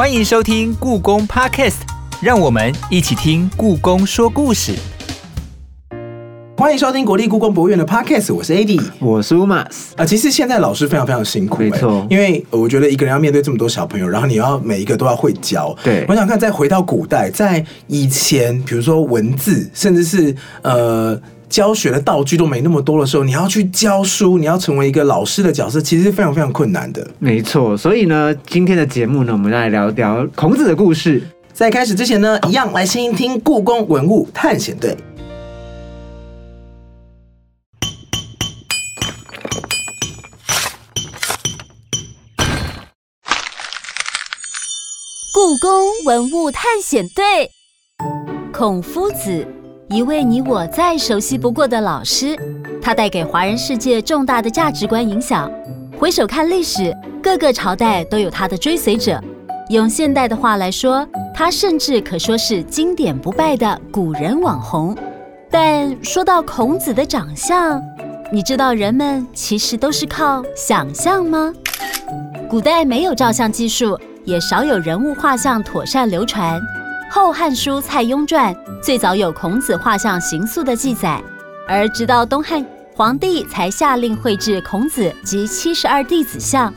欢迎收听故宫 Podcast，让我们一起听故宫说故事。欢迎收听国立故宫博物院的 Podcast，我是 AD。我是 Umas，啊，其实现在老师非常非常辛苦、没错欸因为我觉得一个人要面对这么多小朋友，然后你要每一个都要会教。对我想看，再回到古代，在以前，比如说文字，甚至是呃教学的道具都没那么多的时候，你要去教书，你要成为一个老师的角色，其实是非常非常困难的。没错。所以呢，今天的节目呢，我们来聊聊孔子的故事。在开始之前呢，一样来先听故宫文物探险队。故宫文物探险队，孔夫子，一位你我再熟悉不过的老师，他带给华人世界重大的价值观影响。回首看历史，各个朝代都有他的追随者。用现代的话来说，他甚至可说是经典不败的古人网红。但说到孔子的长相，你知道人们其实都是靠想象吗？古代没有照相技术，也少有人物画像妥善流传。《后汉书·蔡邕传》最早有孔子画像形塑的记载，而直到东汉，皇帝才下令绘制孔子及七十二弟子像。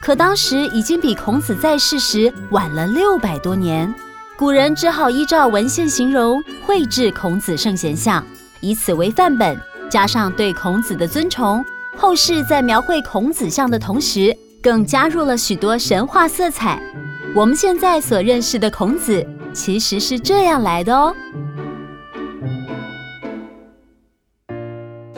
可当时已经比孔子在世时晚了六百多年，古人只好依照文献形容绘制孔子圣贤像，以此为范本，加上对孔子的尊崇，后世在描绘孔子像的同时，更加入了许多神话色彩。我们现在所认识的孔子，其实是这样来的哦。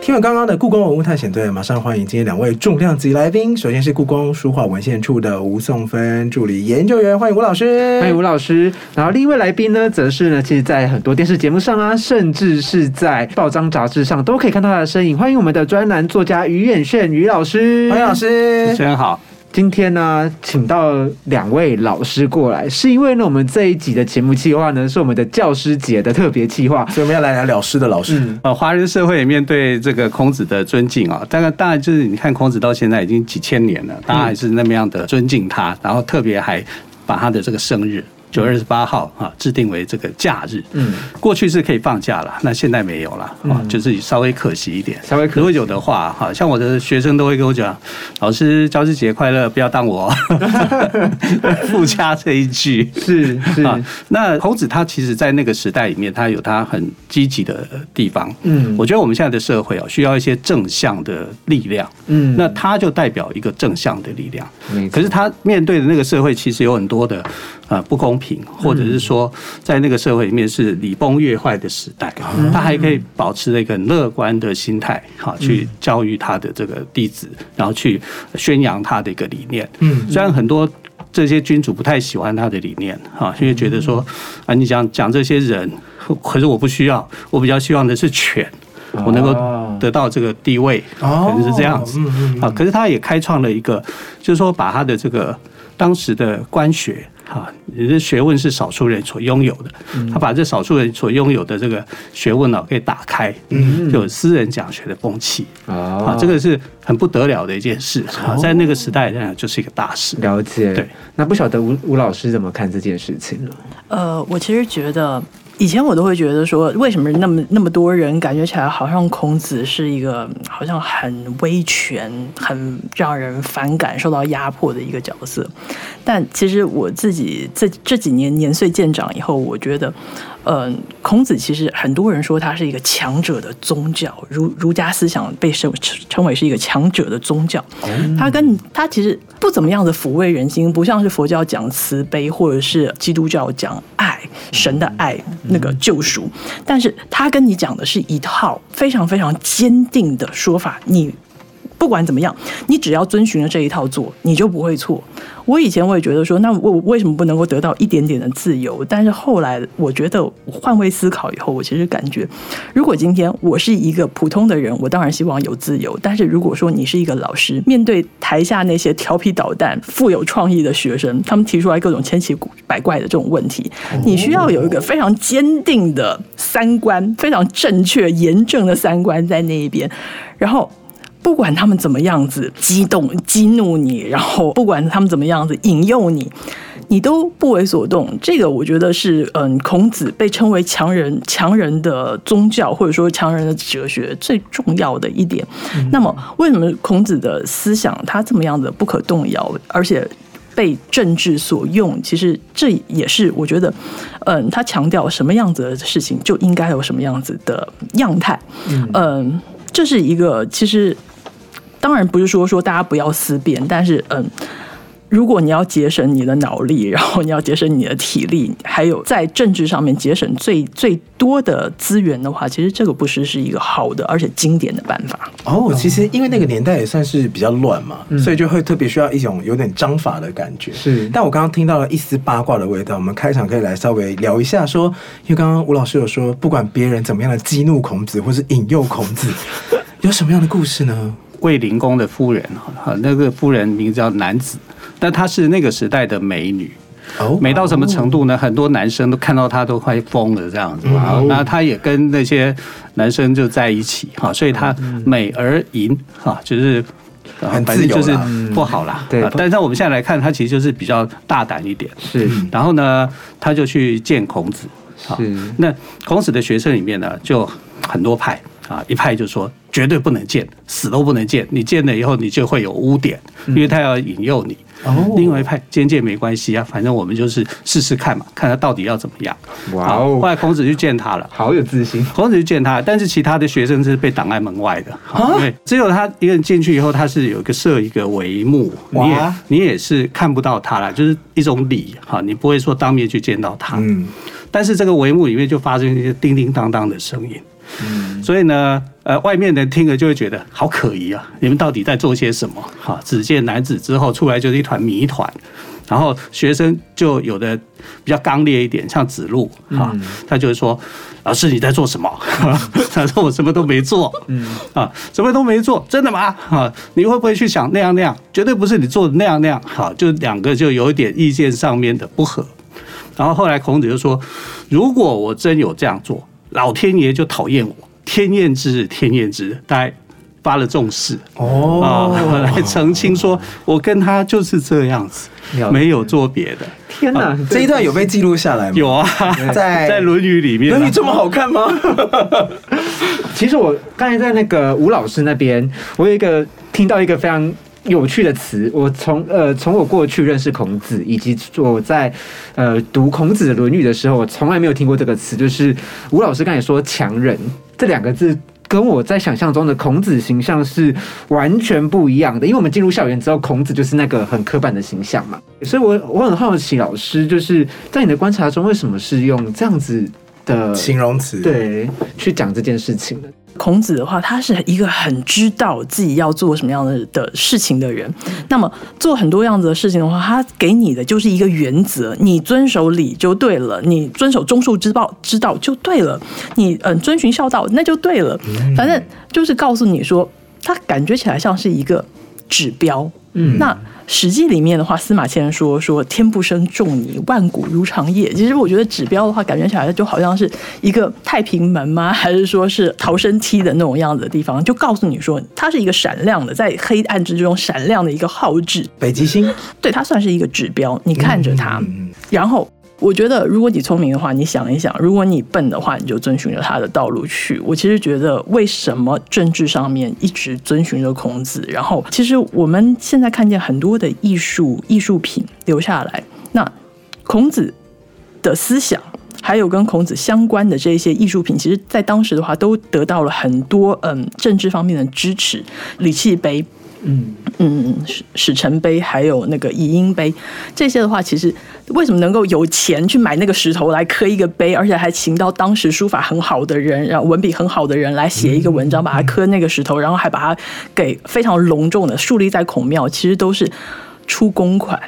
听完刚刚的故宫文物探险队，马上欢迎今天两位重量级来宾。首先是故宫书画文献处的吴颂芬助理研究员，欢迎吴老师。欢迎吴老师。然后另一位来宾呢，则是呢，其实在很多电视节目上啊，甚至是在报章杂志上都可以看到他的身影。欢迎我们的专栏作家于远炫于老师。欢迎老师。主持人好，今天呢，请到两位老师过来，是因为呢，我们这一集的节目计划呢，是我们的教师节的特别计划。所以我们要来聊聊师的老师。嗯呃，华人社会里面对这个孔子的尊敬啊，当然当然就是你看孔子到现在已经几千年了，大家还是那么样的尊敬他，然后特别还把他的这个生日。九月二十八号啊，制定为这个假日。嗯，过去是可以放假了，那现在没有了啊，就是稍微可惜一点。稍微可惜如果有的话，哈，像我的学生都会跟我讲，老师教师节快乐，不要当我 附加这一句。是是，啊，那孔子他其实，在那个时代里面，他有他很积极的地方。嗯我觉得我们现在的社会啊，需要一些正向的力量。嗯那他就代表一个正向的力量。可是他面对的那个社会，其实有很多的呃不公平，或者是说，在那个社会里面是礼崩乐坏的时代，他还可以保持了一个很乐观的心态，哈，去教育他的这个弟子，然后去宣扬他的一个理念。嗯虽然很多这些君主不太喜欢他的理念，哈，因为觉得说啊，你讲讲这些人，可是我不需要，我比较希望的是权。我能够得到这个地位，哦可能是这样子啊。可是他也开创了一个，就是说把他的这个当时的官学啊，你的学问是少数人所拥有的，他把这少数人所拥有的这个学问呢、给打开，就有私人讲学的风气啊啊，这个是很不得了的一件事啊，在那个时代来讲就是一个大事。了解。对，那不晓得吴吴老师怎么看这件事情呢？呃，我其实觉得。以前我都会觉得说，为什么那么那么多人感觉起来好像孔子是一个好像很威权、很让人反感、受到压迫的一个角色？但其实我自己这这几年年岁渐长以后，我觉得，嗯、孔子其实很多人说他是一个强者的宗教，儒儒家思想被称称为是一个强者的宗教。他跟他其实不怎么样的抚慰人心，不像是佛教讲慈悲，或者是基督教讲爱，神的爱那个救赎。但是他跟你讲的是一套非常非常坚定的说法，你。不管怎么样，你只要遵循了这一套做，你就不会错。我以前我也觉得说，那我为什么不能够得到一点点的自由？但是后来我觉得换位思考以后，我其实感觉，如果今天我是一个普通的人，我当然希望有自由。但是如果说你是一个老师，面对台下那些调皮捣蛋、富有创意的学生，他们提出来各种千奇百怪的这种问题，你需要有一个非常坚定的三观，非常正确、严正的三观在那一边，然后。不管他们怎么样子激动、激怒你，然后不管他们怎么样子引诱你，你都不为所动。这个我觉得是，嗯，孔子被称为强人强人的宗教或者说强人的哲学最重要的一点。那么，为什么孔子的思想他这么样子不可动摇，而且？被政治所用，其实这也是我觉得，嗯，他强调什么样子的事情就应该有什么样子的样态，嗯，这是一个其实当然不是说说大家不要思辨，但是嗯。如果你要节省你的脑力，然后你要节省你的体力，还有在政治上面节省最最多的资源的话，其实这个不是是一个好的而且经典的办法。哦，其实因为那个年代也算是比较乱嘛，所以就会特别需要一种有点章法的感觉。是，但我刚刚听到了一丝八卦的味道。我们开场可以来稍微聊一下，说，因为刚刚吴老师有说，不管别人怎么样的激怒孔子，或是引诱孔子，有什么样的故事呢？卫灵公的夫人哈，那个夫人名字叫男子。但她是那个时代的美女，美到什么程度呢？很多男生都看到她都快疯了这样子啊。那她也跟那些男生就在一起哈，所以她美而淫哈，就是很自由就是不好啦。对，但是我们现在来看，她其实就是比较大胆一点。是，然后呢，她就去见孔子。是，那孔子的学生里面呢，就很多派。啊，一派就说绝对不能见，死都不能见。你见了以后，你就会有污点，因为他要引诱你。哦，另外一派见见没关系啊，反正我们就是试试看嘛，看他到底要怎么样。哇哦！后来孔子去见他了，好有自信。孔子去见他，但是其他的学生是被挡在门外的，因为只有他一个人进去以后，他是有一个设一个帷幕，你也你也是看不到他了，就是一种礼哈，你不会说当面去见到他。嗯，但是这个帷幕里面就发生一些叮叮当当的声音。嗯，所以呢，呃，外面人听了就会觉得好可疑啊！你们到底在做些什么？哈，只见男子之后出来就是一团谜团，然后学生就有的比较刚烈一点，像子路哈，他就会说：“老师你在做什么？” 他说：“我什么都没做。”嗯啊，什么都没做，真的吗？哈，你会不会去想那样那样？绝对不是你做的那样那样。好，就两个就有一点意见上面的不合。然后后来孔子就说：“如果我真有这样做。”老天爷就讨厌我，天厌之日，天厌之日，大概发了重誓哦，啊，来澄清说，我跟他就是这样子，没有做别的。天哪，这一段有被记录下来吗？有啊，在在《论语》里面，《论语》这么好看吗？其实我刚才在那个吴老师那边，我有一个听到一个非常。有趣的词，我从呃从我过去认识孔子，以及我在呃读孔子的《论语》的时候，我从来没有听过这个词。就是吴老师刚才说“强人”这两个字，跟我在想象中的孔子形象是完全不一样的。因为我们进入校园之后，孔子就是那个很刻板的形象嘛。所以，我我很好奇，老师就是在你的观察中，为什么是用这样子的形容词对去讲这件事情呢？孔子的话，他是一个很知道自己要做什么样的的事情的人。那么做很多样子的事情的话，他给你的就是一个原则：你遵守礼就对了，你遵守忠恕之道之道就对了，你嗯遵循孝道那就对了。反正就是告诉你说，他感觉起来像是一个指标。嗯，那。《史记》里面的话，司马迁说：“说天不生仲尼，万古如长夜。”其实我觉得指标的话，感觉起来就好像是一个太平门吗？还是说是逃生梯的那种样子的地方？就告诉你说，它是一个闪亮的，在黑暗之中闪亮的一个号志。北极星，对，它算是一个指标。你看着它，然后。我觉得，如果你聪明的话，你想一想；如果你笨的话，你就遵循着他的道路去。我其实觉得，为什么政治上面一直遵循着孔子？然后，其实我们现在看见很多的艺术艺术品留下来，那孔子的思想，还有跟孔子相关的这些艺术品，其实在当时的话，都得到了很多嗯政治方面的支持，礼器碑。嗯嗯，史史臣碑还有那个遗音碑，这些的话，其实为什么能够有钱去买那个石头来刻一个碑，而且还请到当时书法很好的人，然后文笔很好的人来写一个文章，把它刻那个石头，然后还把它给非常隆重的树立在孔庙，其实都是出公款，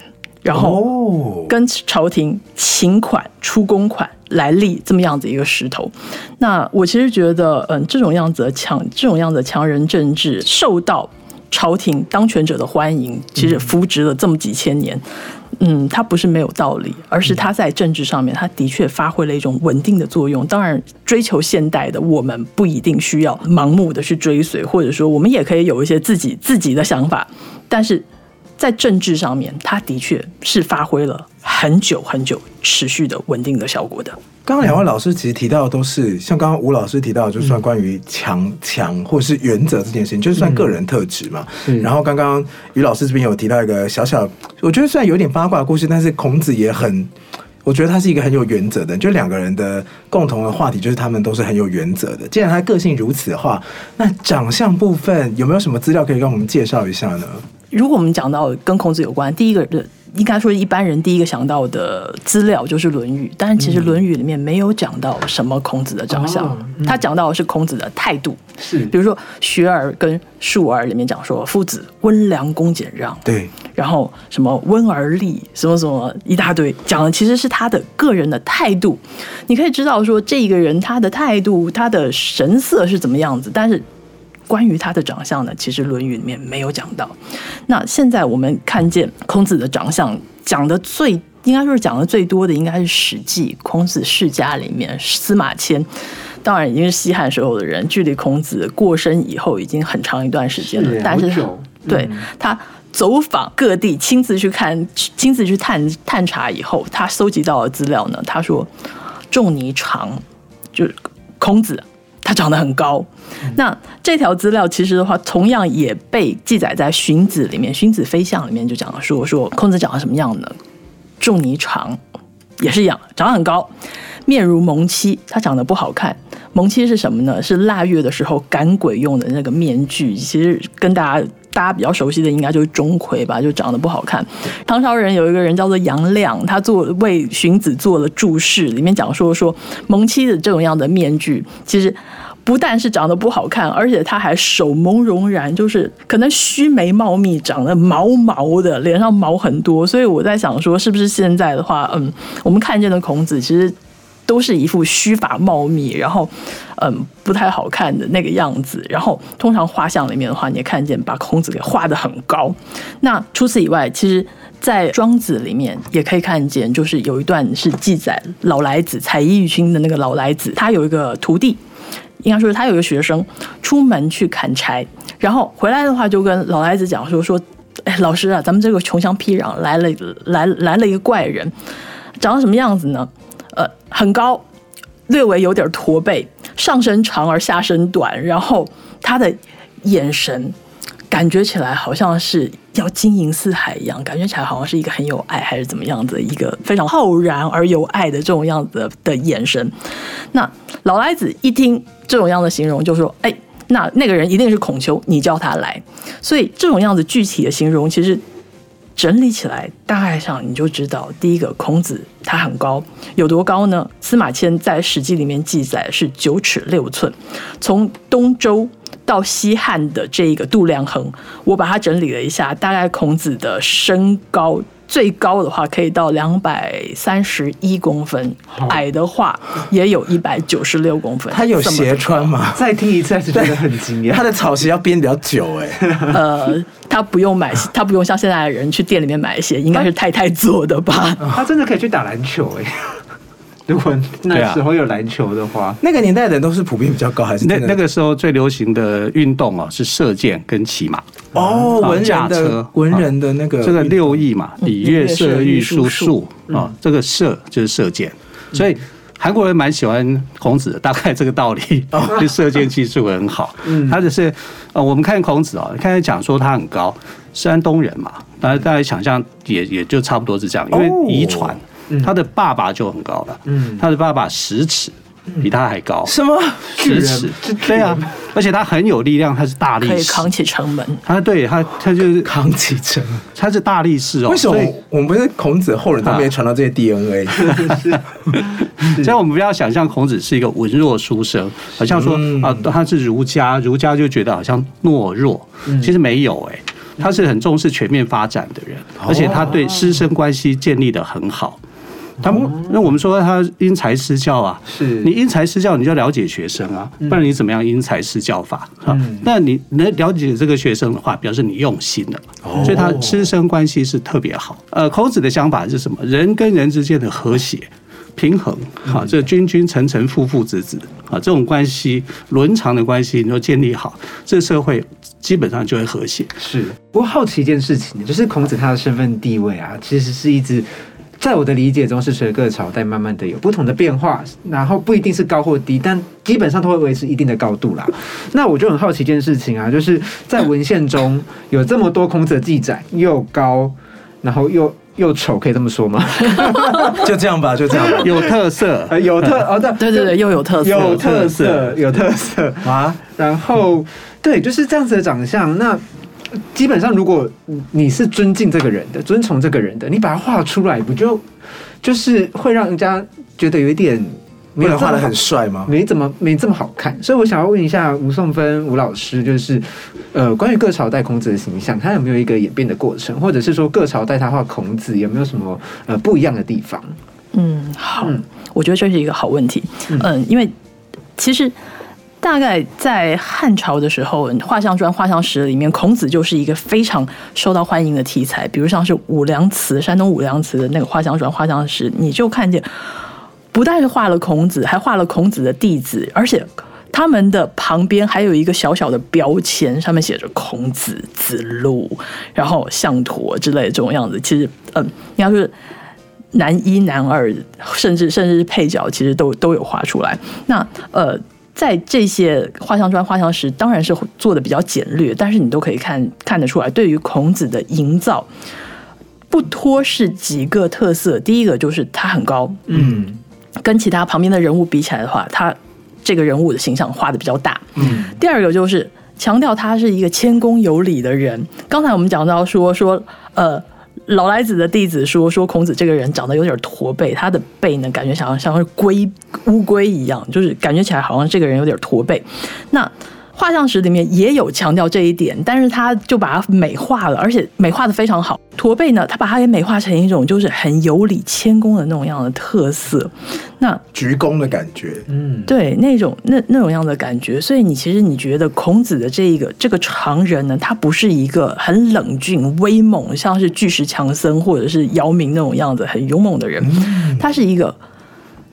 然后跟朝廷请款出公款来立这么样子一个石头。那我其实觉得，嗯，这种样子的强，这种样子的强人政治受到。朝廷当权者的欢迎，其实扶植了这么几千年，嗯，它不是没有道理，而是它在政治上面，它的确发挥了一种稳定的作用。当然，追求现代的我们不一定需要盲目的去追随，或者说我们也可以有一些自己自己的想法，但是在政治上面，他的确是发挥了很久很久持续的稳定的效果的。刚刚两位老师其实提到的都是像刚刚吴老师提到，的，就算关于强强或者是原则这件事情，就算个人特质嘛。然后刚刚于老师这边有提到一个小小，我觉得虽然有点八卦的故事，但是孔子也很，我觉得他是一个很有原则的。就两个人的共同的话题，就是他们都是很有原则的。既然他个性如此的话，那长相部分有没有什么资料可以跟我们介绍一下呢？如果我们讲到跟孔子有关，第一个的。应该说，一般人第一个想到的资料就是《论语》，但是其实《论语》里面没有讲到什么孔子的长相，他讲到的是孔子的态度。是，比如说《学而》跟《述而》里面讲说，夫子温良恭俭让。对。然后什么温而立，什么什么一大堆，讲的其实是他的个人的态度。你可以知道说，这一个人他的态度、他的神色是怎么样子，但是。关于他的长相呢，其实《论语》里面没有讲到。那现在我们看见孔子的长相讲的最，应该说是讲的最多的，应该是《史记·孔子世家》里面司马迁。当然已经是西汉时候的人，距离孔子过身以后已经很长一段时间了。但是，对他走访各地，亲自去看，亲自去探探查以后，他搜集到的资料呢，他说仲尼长，就是孔子。他长得很高，那这条资料其实的话，同样也被记载在《荀子》里面，《荀子·飞象》里面就讲了，说说孔子长得什么样呢？仲尼长，也是一样，长得很高，面如蒙漆，他长得不好看。蒙漆是什么呢？是腊月的时候赶鬼用的那个面具。其实跟大家。大家比较熟悉的应该就是钟馗吧，就长得不好看。唐朝人有一个人叫做杨亮，他做为荀子做了注释，里面讲说说蒙漆的这种样的面具，其实不但是长得不好看，而且他还手蒙茸然，就是可能须眉茂密，长得毛毛的，脸上毛很多。所以我在想说，是不是现在的话，嗯，我们看见的孔子其实。都是一副须发茂密，然后，嗯，不太好看的那个样子。然后，通常画像里面的话，你也看见把孔子给画的很高。那除此以外，其实，在庄子里面也可以看见，就是有一段是记载老来子采衣欲亲的那个老来子，他有一个徒弟，应该说是他有一个学生，出门去砍柴，然后回来的话就跟老来子讲说说，哎，老师啊，咱们这个穷乡僻壤来了来来了一个怪人，长什么样子呢？呃，很高，略微有点驼背，上身长而下身短，然后他的眼神感觉起来好像是要晶莹似海一样，感觉起来好像是一个很有爱还是怎么样子一个非常浩然而有爱的这种样子的眼神。那老来子一听这种样的形容，就说：“哎，那那个人一定是孔丘，你叫他来。”所以这种样子具体的形容，其实。整理起来，大概上你就知道，第一个孔子他很高，有多高呢？司马迁在《史记》里面记载是九尺六寸。从东周到西汉的这一个度量衡，我把它整理了一下，大概孔子的身高。最高的话可以到两百三十一公分，矮的话也有一百九十六公分。他有鞋穿吗？再听一次还是觉得很惊讶。他的草鞋要编比较久哎。呃，他不用买，他不用像现在的人去店里面买鞋，应该是太太做的吧？他真的可以去打篮球哎。如果那时候有篮球的话，那个年代的人都是普遍比较高，还是那那个时候最流行的运动哦是射箭跟骑马。哦，文人的文人的那个这个六艺嘛，礼乐射御书数啊，这个射就是射箭，所以韩国人蛮喜欢孔子，大概这个道理，就射箭技术很好。嗯，他只是呃，我们看孔子哦，刚才讲说他很高，山东人嘛，大家大家想象也也就差不多是这样，因为遗传。他的爸爸就很高了，嗯，他的爸爸十尺，比他还高。什么？十尺？对啊，而且他很有力量，他是大力士，可以扛起城门。他对他，他就是扛起城，他是大力士哦。为什么我们不是孔子后人，他没传到这些 DNA？所以，我们不要想象孔子是一个文弱书生，好像说啊，他是儒家，儒家就觉得好像懦弱，其实没有哎，他是很重视全面发展的人，而且他对师生关系建立的很好。他们那我们说他因材施教啊，是你因材施教，你就了解学生啊，不然你怎么样因材施教法啊？那你能了解这个学生的话，表示你用心了，所以他师生关系是特别好。呃，孔子的想法是什么？人跟人之间的和谐平衡，好，这君君臣臣父父子子，啊，这种关系伦常的关系，你都建立好，这个社会基本上就会和谐。是，不过好奇一件事情，就是孔子他的身份地位啊，其实是一直在我的理解中是随着各个朝代慢慢的有不同的变化，然后不一定是高或低，但基本上都会维持一定的高度啦。那我就很好奇一件事情啊，就是在文献中有这么多孔子的记载，又高，然后又又丑，可以这么说吗？就这样吧，就这样吧。有特色，呃，有特哦，对对对对，又有特色，有特色，有特色。啊，然后对，就是这样子的长相。那基本上，如果你是尊敬这个人的，尊崇这个人的，你把他画出来，不就就是会让人家觉得有一点没有画的很帅吗？没怎么没这么好看。所以我想要问一下吴颂芬吴老师，就是呃，关于各朝代孔子的形象，他有没有一个演变的过程，或者是说各朝代他画孔子有没有什么呃不一样的地方？嗯，好，嗯我觉得这是一个好问题。嗯，因为其实大概在汉朝的时候，画像传、画像石里面，孔子就是一个非常受到欢迎的题材。比如像是武梁祠，山东武梁祠的那个画像传、画像石，你就看见不但是画了孔子，还画了孔子的弟子，而且。他们的旁边还有一个小小的标签，上面写着孔子、子路，然后项佗之类的这种样子。其实，嗯，应该说男一、男二，甚至甚至是配角，其实都都有画出来。那呃，在这些画像砖、画像石，当然是做的比较简略，但是你都可以看看得出来，对于孔子的营造，不脱是几个特色。第一个就是他很高，嗯跟其他旁边的人物比起来的话，他这个人物的形象画的比较大。嗯第二个就是强调他是一个谦恭有礼的人。刚才我们讲到说说呃。老来子的弟子说说孔子这个人长得有点驼背，他的背呢感觉像像是龟乌龟一样，就是感觉起来好像这个人有点驼背。那画像石里面也有强调这一点，但是他就把它美化了，而且美化的非常好。驼背呢，他把它给美化成一种就是很有礼谦恭的那种样的特色。那鞠躬的感觉。嗯，对那种那那种样的感觉，所以你其实你觉得孔子的这一个这个常人呢，他不是一个很冷峻威猛，像是巨石强森或者是姚明那种样子很勇猛的人，他是一个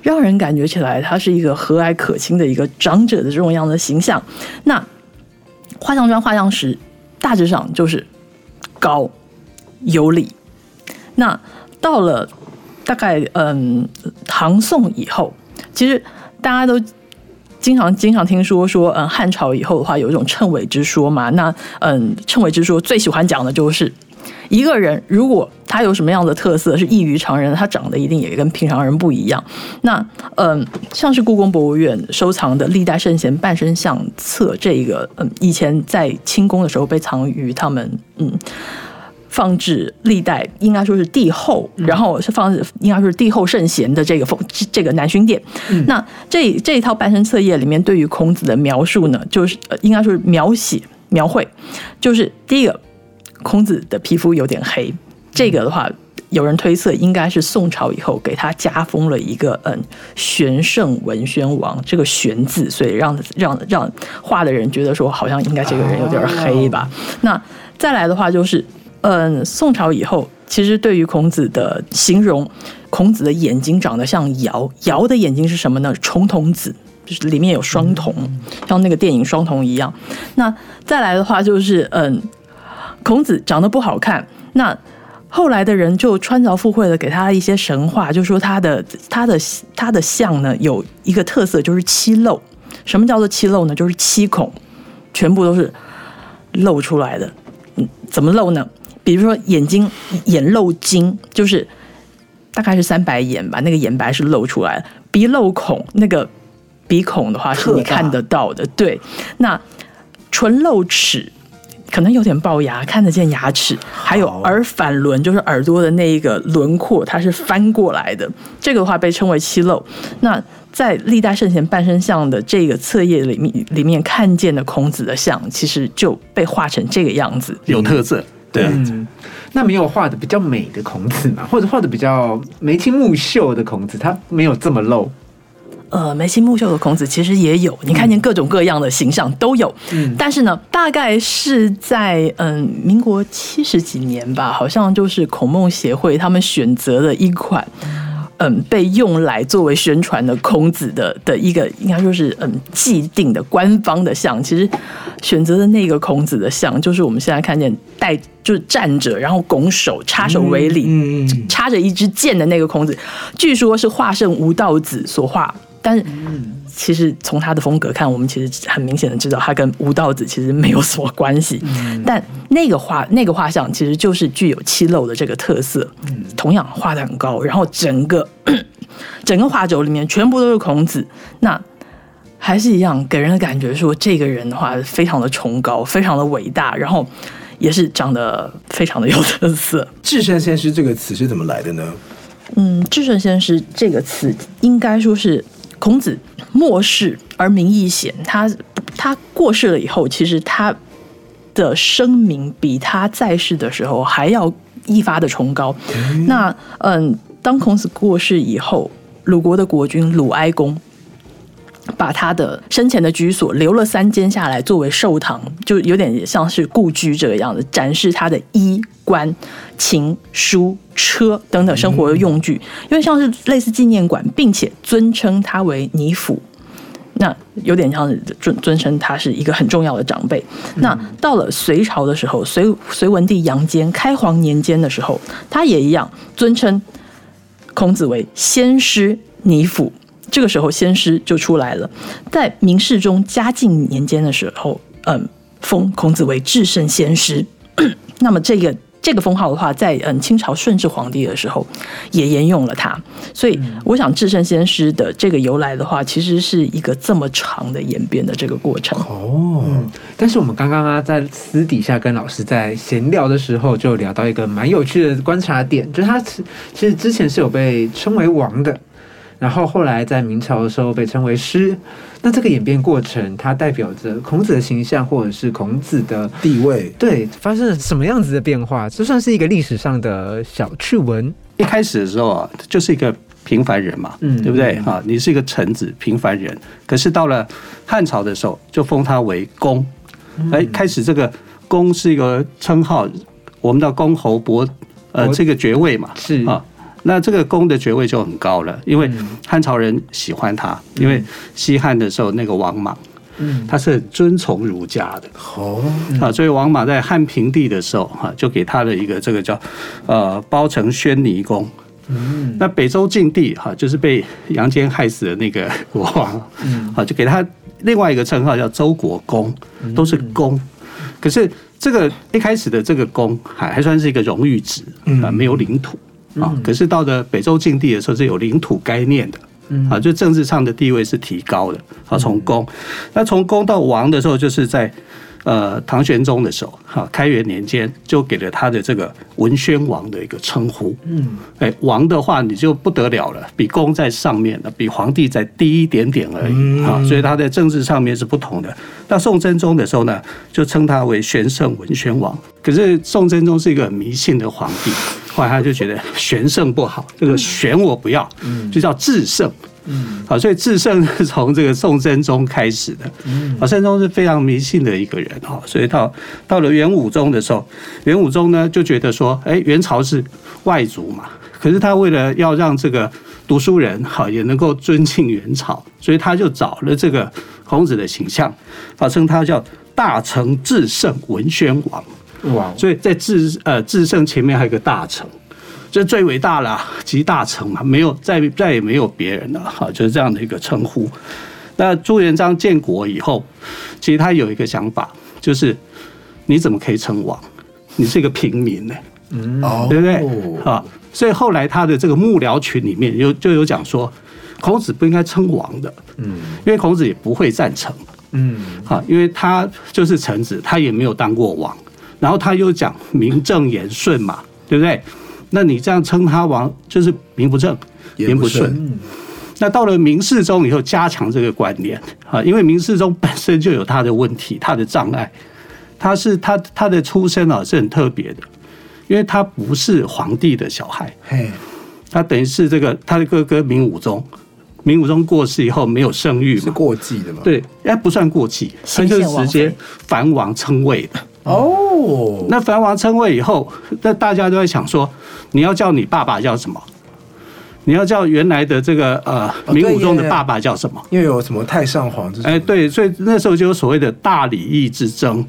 让人感觉起来他是一个和蔼可亲的一个长者的这种样的形象。那画像砖、画像石大致上就是高有礼。那到了大概嗯唐宋以后，其实大家都经常经常听说说，嗯，汉朝以后的话有一种谶纬之说嘛。那嗯，谶纬之说最喜欢讲的就是一个人如果他有什么样的特色是异于常人，他长得一定也跟平常人不一样。那嗯，像是故宫博物院收藏的历代圣贤半身像册，这个嗯，以前在清宫的时候被藏于他们嗯。放置历代应该说是帝后，然后是放置应该说是帝后圣贤的这个封这个南薰殿。那这这一套半身册页里面对于孔子的描述呢，就是、呃、应该说是描写描绘，就是第一个孔子的皮肤有点黑，这个的话。有人推测，应该是宋朝以后给他加封了一个嗯玄圣文宣王这个玄字，所以让让让画的人觉得说，好像应该这个人有点黑吧。那再来的话就是，嗯，宋朝以后，其实对于孔子的形容，孔子的眼睛长得像尧，尧的眼睛是什么呢？重瞳子。就是里面有双瞳，像那个电影《双瞳》一样。那再来的话就是，嗯，孔子长得不好看，那后来的人就穿凿附会的给他一些神话，就说他的他的他的像呢有一个特色，就是七漏。什么叫做七漏呢？就是七孔，全部都是露出来的。嗯，怎么露呢？比如说眼睛眼露睛，就是大概是三白眼吧，那个眼白是露出来的。鼻漏孔，那个鼻孔的话是你看得到的。对，那唇露齿。可能有点龅牙，看得见牙齿，还有耳反轮，就是耳朵的那一个轮廓，它是翻过来的。这个的话被称为七漏。那在历代圣贤半身像的这个册页里面，里面看见的孔子的像，其实就被画成这个样子，有特色。对，嗯，那没有画的比较美的孔子嘛，或者画的比较眉清目秀的孔子，他没有这么露。呃，眉清目秀的孔子其实也有，你看见各种各样的形象都有。嗯但是呢，大概是在嗯民国七十几年吧，好像就是孔孟协会他们选择了一款嗯被用来作为宣传的孔子的的一个应该说是嗯既定的官方的像，其实选择的那个孔子的像，就是我们现在看见带就是站着，然后拱手插手为礼，嗯嗯嗯插着一支箭的那个孔子，据说是画圣吴道子所画，但是其实从他的风格看，我们其实很明显的知道他跟吴道子其实没有什么关系。但那个画那个画像其实就是具有七漏的这个特色，同样画的很高，然后整个 整个画轴里面全部都是孔子，那。还是一样，给人的感觉说，这个人的话非常的崇高，非常的伟大，然后也是长得非常的有特色。至圣先师这个词是怎么来的呢？嗯，至圣先师这个词应该说是孔子末世而名义显，他他过世了以后，其实他的声名比他在世的时候还要一发的崇高。那嗯，当孔子过世以后，鲁国的国君鲁哀公。把他的生前的居所留了三间下来作为寿堂，就有点像是故居这个样子，展示他的衣冠、琴、书、车等等生活的用具，因为像是类似纪念馆，并且尊称他为尼府。那有点像尊尊称他是一个很重要的长辈。那到了隋朝的时候，隋隋文帝杨坚开皇年间的时候，他也一样尊称孔子为先师尼府。这个时候，先师就出来了。在明世宗嘉靖年间的时候，嗯，封孔子为至圣先师。那么这个这个封号的话，在嗯清朝顺治皇帝的时候也沿用了它。所以，我想至圣先师的这个由来的话，其实是一个这么长的演变的这个过程。哦，但是我们刚刚啊，在私底下跟老师在闲聊的时候，就聊到一个蛮有趣的观察点，就是他其其实之前是有被称为王的，然后后来在明朝的时候被称为师。那这个演变过程，它代表着孔子的形象，或者是孔子的地位对发生了什么样子的变化？这算是一个历史上的小趣闻。一开始的时候啊，就是一个平凡人嘛，嗯对不对？哈，你是一个臣子，平凡人。可是到了汉朝的时候，就封他为公，哎，开始这个公是一个称号，我们的公侯伯，呃，伯这个爵位嘛，是啊。那这个公的爵位就很高了，因为汉朝人喜欢他，因为西汉的时候那个王莽，嗯。他是很尊崇儒家的，哦，啊，所以王莽在汉平帝的时候，哈、就给他了一个这个叫呃包城宣尼公。嗯。那北周晋帝哈、就是被杨坚害死的那个国 王，嗯。好、就给他另外一个称号叫周国公，都是公。可是这个一开始的这个公还还算是一个荣誉值啊，没有领土啊。可是到了北周晋地的时候是有领土概念的。嗯啊，就政治上的地位是提高的。好，从公，那从公到王的时候，就是在呃唐玄宗的时候，哈，开元年间就给了他的这个文宣王的一个称呼。嗯哎，王的话你就不得了了，比公在上面了，比皇帝再低一点点而已啊，所以他在政治上面是不同的。那宋真宗的时候呢，就称他为玄圣文宣王。可是宋真宗是一个很迷信的皇帝，后来他就觉得玄圣不好，这个玄我不要，就叫至圣。嗯好，所以至圣 是从这个宋真宗开始的。啊，真宗是非常迷信的一个人哈，所以到到了元武宗的时候，元武宗呢就觉得说，哎，元朝是外族嘛，可是他为了要让这个读书人哈也能够尊敬元朝，所以他就找了这个孔子的形象，啊，称他叫大成至圣文宣王。哇所以在至呃至圣前面还有一个大成，这最伟大了，集大成嘛，没有再再也没有别人了哈，就是这样的一个称呼。那朱元璋建国以后，其实他有一个想法，就是你怎么可以称王？你是一个平民呢、嗯，对不对？啊，所以后来他的这个幕僚群里面有就有讲说，孔子不应该称王的，嗯因为孔子也不会赞成。嗯啊，因为他就是臣子，他也没有当过王，然后他又讲名正言顺嘛，对不对？那你这样称他王，就是名不正言不顺。嗯那到了明世宗以后，加强这个观念啊，因为明世宗本身就有他的问题，他的障碍，他是他他的出身啊是很特别的，因为他不是皇帝的小孩，嘿，他等于是这个他的哥哥明武宗，明武宗过世以后没有生育是嘛，过继的嘛？，对，哎，不算过继，他新就是直接妃藩王称谓的。哦，那藩王称谓以后，那大家都在想说，你要叫你爸爸叫什么？你要叫原来的这个呃哦明武宗的爸爸叫什么？因为有什么太上皇这种，哎，对，所以那时候就有所谓的大礼义之争。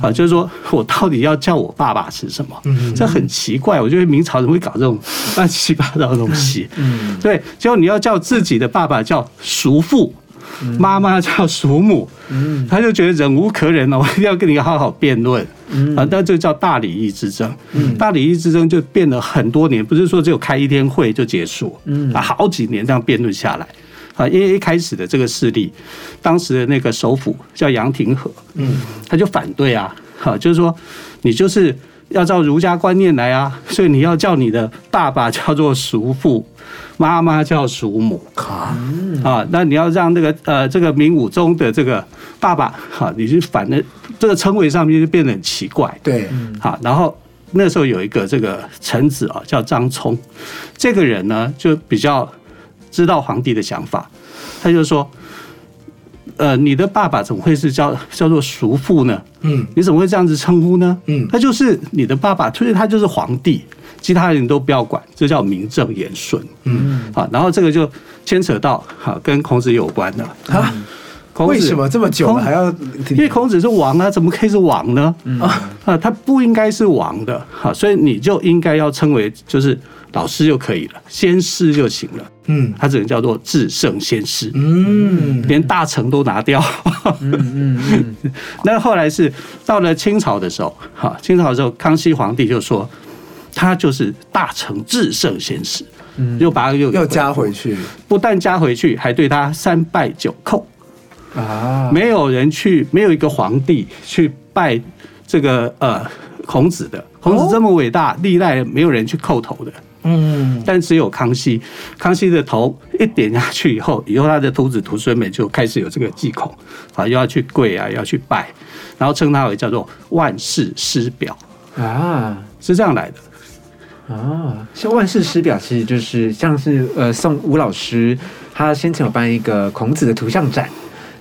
啊，就是说我到底要叫我爸爸是什么？这很奇怪，我觉得明朝怎么会搞这种 乱七八糟的东西？嗯，对，结果你要叫自己的爸爸叫叔父，妈妈叫叔母，嗯，他就觉得忍无可忍了，我一定要跟你好好辩论。啊，那这叫大礼义之争。大礼义之争就变了很多年，不是说只有开一天会就结束，嗯，啊，好几年这样辩论下来。啊，因为一开始的这个势力，当时的那个首辅叫杨廷和，嗯，他就反对啊，哈，就是说你就是要照儒家观念来啊，所以你要叫你的爸爸叫做叔父，妈妈叫叔母，啊，那你要让这个呃这个明武宗的这个爸爸，哈，你是反正这个称谓上面就变得很奇怪，对，好，然后那时候有一个这个臣子啊，叫张聪，这个人呢就比较知道皇帝的想法，他就说，呃，你的爸爸怎么会是叫叫做叔父呢？嗯，你怎么会这样子称呼呢？嗯他就是你的爸爸，所以他就是皇帝，其他人都不要管，这叫名正言顺。嗯，好，然后这个就牵扯到哈跟孔子有关的。啊，孔子。为什么这么久还要？因为孔子是王啊，怎么可以是王呢？啊，他不应该是王的，哈，所以你就应该要称为就是老师就可以了，先师就行了，嗯。他只能叫做至圣先师，嗯，连大成都拿掉。嗯 那后来是到了清朝的时候，哈，清朝的时候，康熙皇帝就说他就是大成至圣先师，嗯。又把他又又加回去。不但加回去，还对他三拜九叩。啊，没有人去，没有一个皇帝去拜这个呃孔子的。孔子这么伟大，历代没有人去叩头的，嗯，但只有康熙。康熙的头一点下去以后，以后他的徒子徒孙们就开始有这个祭孔啊，又要去跪啊，要去拜，然后称他为叫做万世师表，啊。是这样来的。啊，像万世师表其实就是像是呃宋吴老师他先前有办一个孔子的图像展，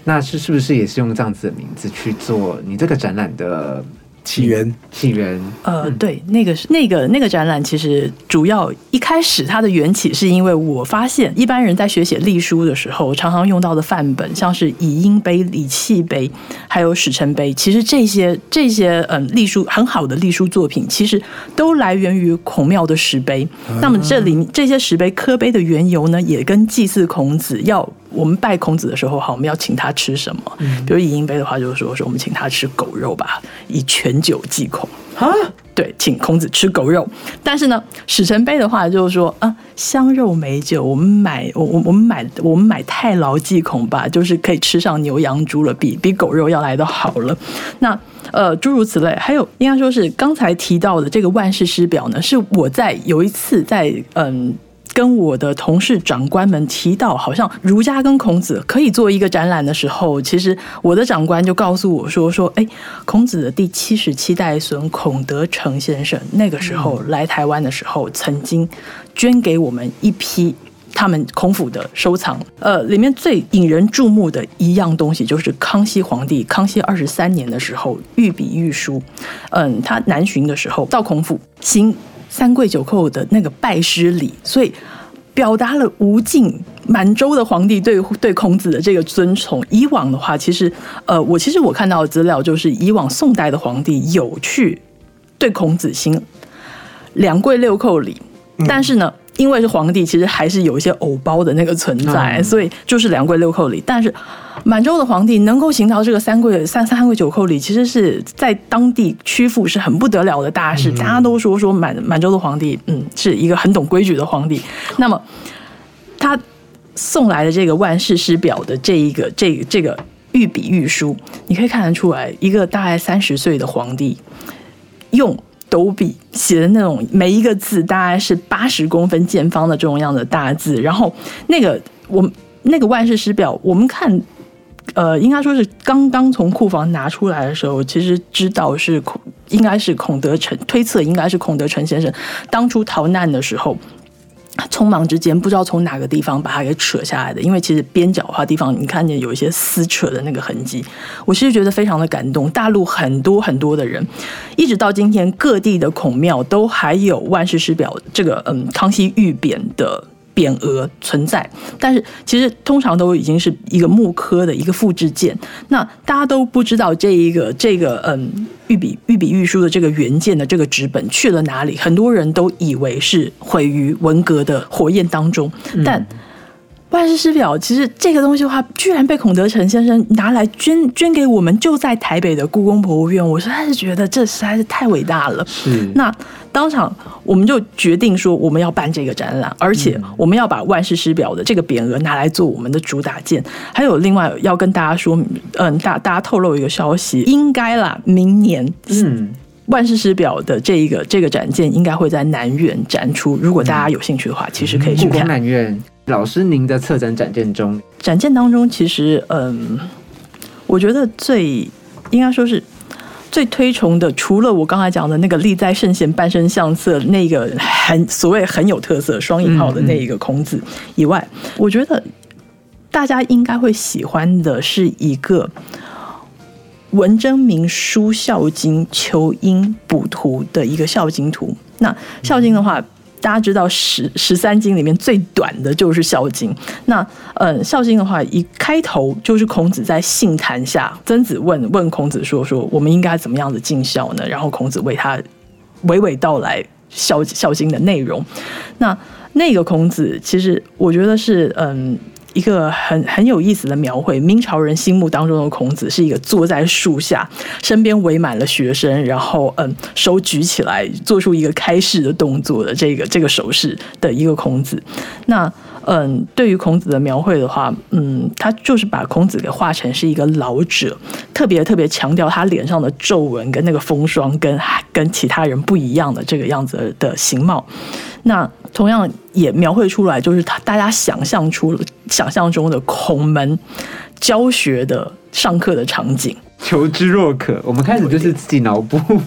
那是是不是也是用这样子的名字去做你这个展览的起源起源？呃，对，那个是那个那个展览，其实主要一开始它的缘起是因为我发现一般人在学写隶书的时候，常常用到的范本，像是以音碑、礼器碑，还有史称碑，其实这些这些嗯隶书很好的隶书作品，其实都来源于孔庙的石碑。那么这里这些石碑刻碑的缘由呢，也跟祭祀孔子要。我们拜孔子的时候，好，我们要请他吃什么？比如以音碑的话，就是说说我们请他吃狗肉吧，以全酒祭孔。啊，对，请孔子吃狗肉。但是呢，史臣碑的话就是说啊，香肉美酒，我们买我我我们买我们买太牢祭孔吧，就是可以吃上牛羊猪了，比比狗肉要来的好了。那呃，诸如此类，还有应该说是刚才提到的这个万世师表呢，是我在有一次在嗯。跟我的同事长官们提到，好像儒家跟孔子可以做一个展览的时候，其实我的长官就告诉我说：“说，哎，孔子的第七十七代孙孔德成先生，那个时候来台湾的时候，曾经捐给我们一批他们孔府的收藏。呃，里面最引人注目的一样东西，就是康熙皇帝康熙二十三年的时候御笔御书。嗯，他南巡的时候到孔府行。”三跪九叩的那个拜师礼，所以表达了无尽满洲的皇帝对对孔子的这个尊崇。以往的话，其实呃，我其实我看到的资料就是，以往宋代的皇帝有去对孔子行两跪六叩礼，但是呢。因为是皇帝，其实还是有一些偶包的那个存在，所以就是两跪六叩礼。但是满洲的皇帝能够行到这个三跪三三跪九叩礼，其实是在当地曲阜是很不得了的大事。大家都说说满满洲的皇帝，嗯，是一个很懂规矩的皇帝。那么他送来的这个万世师表的这一个这这个御笔御书，你可以看得出来，一个大概三十岁的皇帝用。斗笔写的那种每一个字大概是八十公分见方的这种样的大字，然后那个我那个万世师表，我们看，呃，应该说是刚刚从库房拿出来的时候，其实知道是孔，应该是孔德成，推测应该是孔德成先生当初逃难的时候。匆忙之间，不知道从哪个地方把它给扯下来的，因为其实边角化地方，你看见有一些撕扯的那个痕迹，我其实觉得非常的感动。大陆很多很多的人，一直到今天，各地的孔庙都还有万世师表这个嗯康熙御匾的匾额存在，但是其实通常都已经是一个木刻的一个复制件。那大家都不知道这一个这个嗯御笔御笔御书的这个原件的这个纸本去了哪里，很多人都以为是毁于文革的火焰当中，但。万世师表，其实这个东西的话，居然被孔德成先生拿来捐捐给我们，就在台北的故宫博物院，我实在是觉得这实在是太伟大了。是那当场我们就决定说，我们要办这个展览，而且我们要把万世师表的这个匾额拿来做我们的主打件。还有另外要跟大家说，嗯，大大家透露一个消息，应该啦，明年嗯，万世师表的这一个这个展件应该会在南院展出。如果大家有兴趣的话，其实可以去故宫看。南院老师，您的策展展件中，展件当中，其实嗯，我觉得最应该说是最推崇的，除了我刚才讲的那个立在圣贤半身相册那个很所谓很有特色双引号的那一个孔子以外，我觉得大家应该会喜欢的是一个文征明书《孝经》求因补图的一个孝经图。那孝经的话。大家知道十十三经里面最短的就是《孝经》。那嗯，《孝经》的话，一开头就是孔子在杏坛下，曾子问问孔子说：“说我们应该怎么样子尽孝呢？”然后孔子为他娓娓道来《孝孝经》的内容。那那个孔子，其实我觉得是嗯。一个很很有意思的描绘，明朝人心目当中的孔子是一个坐在树下，身边围满了学生，然后嗯手举起来，做出一个开示的动作的这个这个手势的一个孔子。那嗯，对于孔子的描绘的话，嗯，他就是把孔子给画成是一个老者，特别特别强调他脸上的皱纹跟那个风霜跟跟其他人不一样的这个样子的形貌。那同样也描绘出来，就是他大家想象出想象中的孔门教学的上课的场景。求知若渴，我们开始就是自己脑补。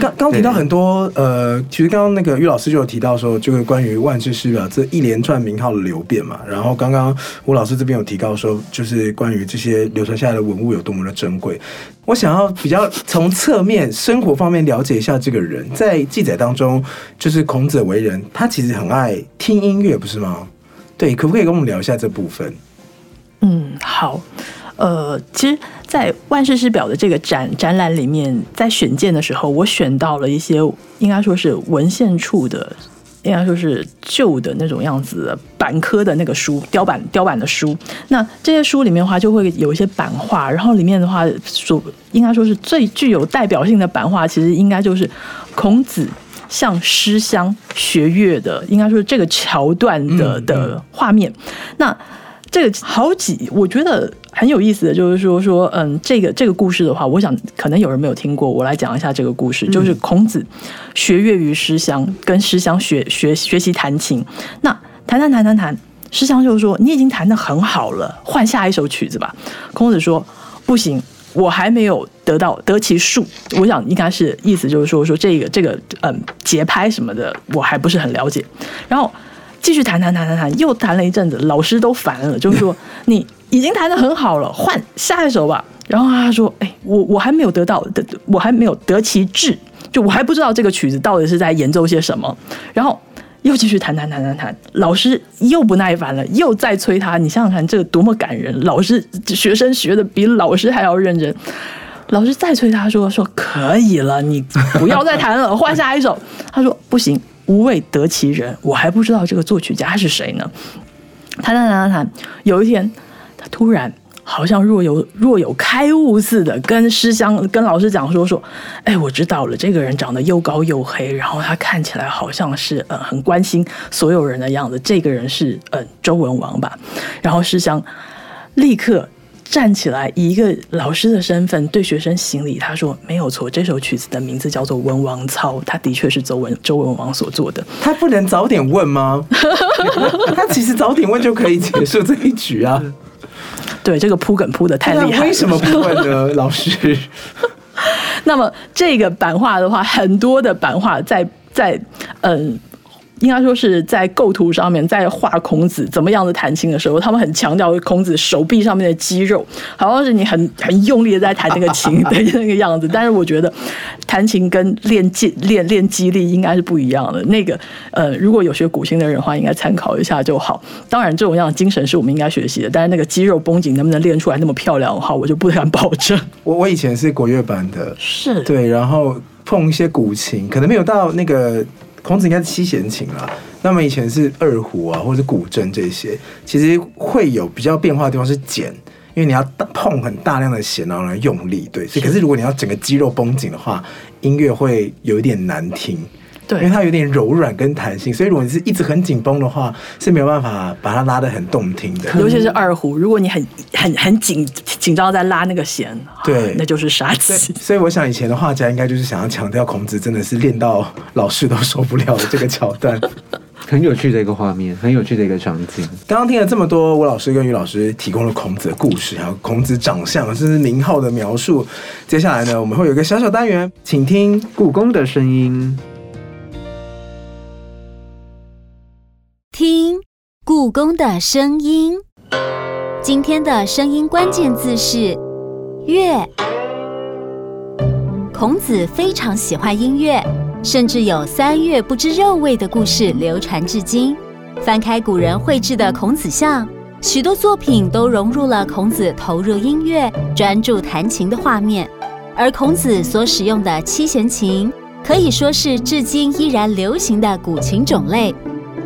刚刚提到很多呃，其实刚刚那个于老师就有提到说，就是关于万世师表这一连串名号的流变嘛。然后刚刚吴老师这边有提到说，就是关于这些流传下来的文物有多么的珍贵。我想要比较从侧面生活方面了解一下这个人，在记载当中，就是孔子为人，他其实很爱听音乐，不是吗？对，可不可以跟我们聊一下这部分？嗯，好。呃，其实，在万世师表的这个展展览里面，在选件的时候，我选到了一些应该说是文献处的，应该说是旧的那种样子的板科的那个书，雕版雕版的书。那这些书里面的话，就会有一些版画，然后里面的话，所应该说是最具有代表性的版画，其实应该就是孔子向诗乡学乐的，应该说这个桥段的的画面。那这个好几，我觉得很有意思的就是说说，嗯，这个这个故事的话，我想可能有人没有听过，我来讲一下这个故事。就是孔子学乐于师乡，跟师乡学学学习弹琴。那弹弹弹弹弹，师乡就说：“你已经弹得很好了，换下一首曲子吧。”孔子说：“不行，我还没有得到得其数。”我想应该是意思就是说说这个这个嗯节拍什么的，我还不是很了解。然后。继续弹弹弹弹弹，又弹了一阵子，老师都烦了，就是说 你已经弹得很好了，换下一首吧。然后他说：“哎，我我还没有得到的，我还没有得其志，就我还不知道这个曲子到底是在演奏些什么。”然后又继续弹弹弹弹弹，老师又不耐烦了，又再催他。你想想看，这个多么感人！老师学生学的比老师还要认真。老师再催他说：“说可以了，你不要再弹了，换下一首。”他说：“不行。”无谓得其人，我还不知道这个作曲家是谁呢。弹弹弹弹弹，有一天他突然好像若有若有开悟似的，跟师乡跟老师讲说说，哎，我知道了，这个人长得又高又黑，然后他看起来好像是呃很关心所有人的样子，这个人是嗯周文王吧。然后师乡立刻。站起来，以一个老师的身份对学生行礼。他说：“没有错，这首曲子的名字叫做《文王操》，他的确是周文周文王所做的。他不能早点问吗？他其实早点问就可以结束这一局啊。对，这个铺梗铺的太厉害。为什么不问呢，老师？那么这个版画的话，很多的版画在在嗯。应该说是在构图上面，在画孔子怎么样子弹琴的时候，他们很强调孔子手臂上面的肌肉，好像是你很 很用力的在弹那个琴的那个样子。但是我觉得弹琴跟练肌练练肌力应该是不一样的。那个呃，如果有学古琴的人的话，应该参考一下就好。当然，这种样的精神是我们应该学习的，但是那个肌肉绷紧能不能练出来那么漂亮的话，我就不敢保证。我我以前是国乐班的，是对，然后碰一些古琴，可能没有到那个孔子应该是七弦琴啦。那么以前是二胡啊，或者古筝这些，其实会有比较变化的地方是简，因为你要碰很大量的弦，然后来用力，对。所以可是如果你要整个肌肉绷紧的话，音乐会有一点难听。因为，它有点柔软跟弹性，所以如果你是一直很紧绷的话，是没有办法把它拉得很动听的。尤其是二胡，如果你很很很紧紧张在拉那个弦，对啊那就是杀，气。所以我想以前的画家应该就是想要强调孔子真的是练到老师都受不了的这个桥段。很有趣的一个画面，很有趣的一个场景。刚刚听了这么多，吴老师跟于老师提供了孔子的故事，还有孔子长相甚至名号的描述。接下来呢，我们会有一个小小单元，请听故宫的声音，故宫的声音。今天的声音关键字是乐。孔子非常喜欢音乐，甚至有“三月不知肉味”的故事流传至今。翻开古人绘制的孔子像，许多作品都融入了孔子投入音乐、专注弹琴的画面。而孔子所使用的七弦琴，可以说是至今依然流行的古琴种类。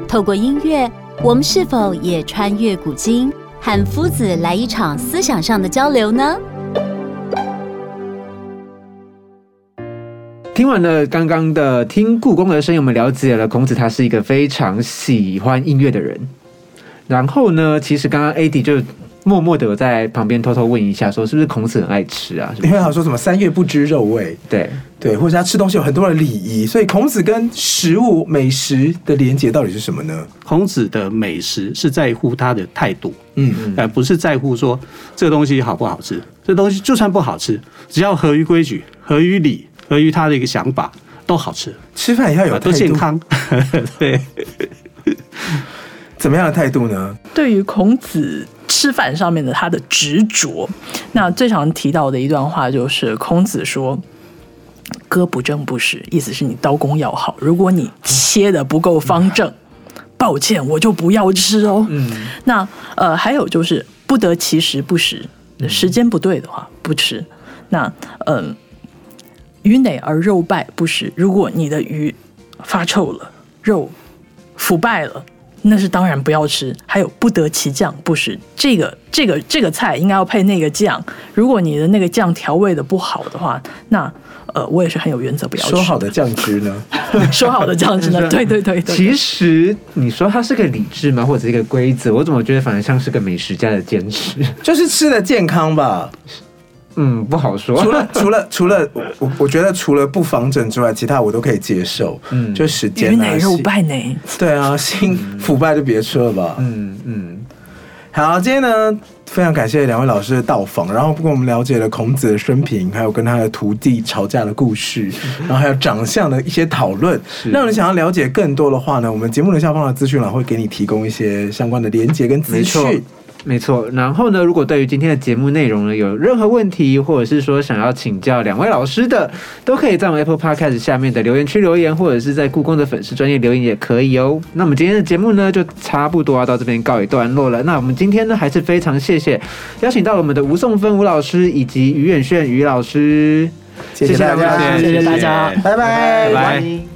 透过音乐，我们是否也穿越古今，和夫子来一场思想上的交流呢？听完了刚刚的听故宫的声音，我们了解了孔子他是一个非常喜欢音乐的人。然后呢，其实刚刚 AD 就默默的有在旁边偷偷问一下，说是不是孔子很爱吃啊？因为他说什么“三月不知肉味对，”，对，或者他吃东西有很多的礼仪，所以孔子跟食物美食的连结到底是什么呢？孔子的美食是在乎他的态度，嗯嗯，而不是在乎说这个东西好不好吃。这东西就算不好吃，只要合于规矩、合于理、合于他的一个想法，都好吃，吃饭也要有啊态度都健康。对，怎么样的态度呢？对于孔子吃饭上面的他的执着，那最常提到的一段话就是孔子说：“割不正不食”，意思是你刀工要好，如果你切的不够方正，抱歉，我就不要吃哦。嗯，那呃，还有就是不得其时不食，时间不对的话不吃。那嗯、鱼馁而肉败不食，如果你的鱼发臭了，肉腐败了。那是当然不要吃，还有不得其酱不食。这个这个这个菜应该要配那个酱，如果你的那个酱调味的不好的话，那呃我也是很有原则不要吃。说好的酱汁呢？说好的酱汁呢？对对对对，其实你说它是个理智吗，或者是一个规则？我怎么觉得反而像是个美食家的坚持？就是吃的健康吧。嗯，不好说。除了除了除了我我觉得除了不防整之外，其他我都可以接受。嗯嗯，就时间啊，鱼奶肉败呢？对啊，心腐败就别吃了吧。嗯嗯，好，今天呢，非常感谢两位老师的到访，然后不过我们了解了孔子的生平，还有跟他的徒弟吵架的故事，然后还有长相的一些讨论。让你想要了解更多的话呢，我们节目的下方的资讯栏会给你提供一些相关的连接跟资讯。没错。然后呢，如果对于今天的节目内容呢有任何问题，或者是说想要请教两位老师的，都可以在我们 Apple Podcast 下面的留言区留言，或者是在故宫的粉丝专业留言也可以哦。那么今天的节目呢，就差不多要到这边告一段落了。那我们今天呢，还是非常谢谢邀请到了我们的吴颂芬吴老师以及于远炫于老师，谢谢大家，谢谢大家拜拜，拜拜拜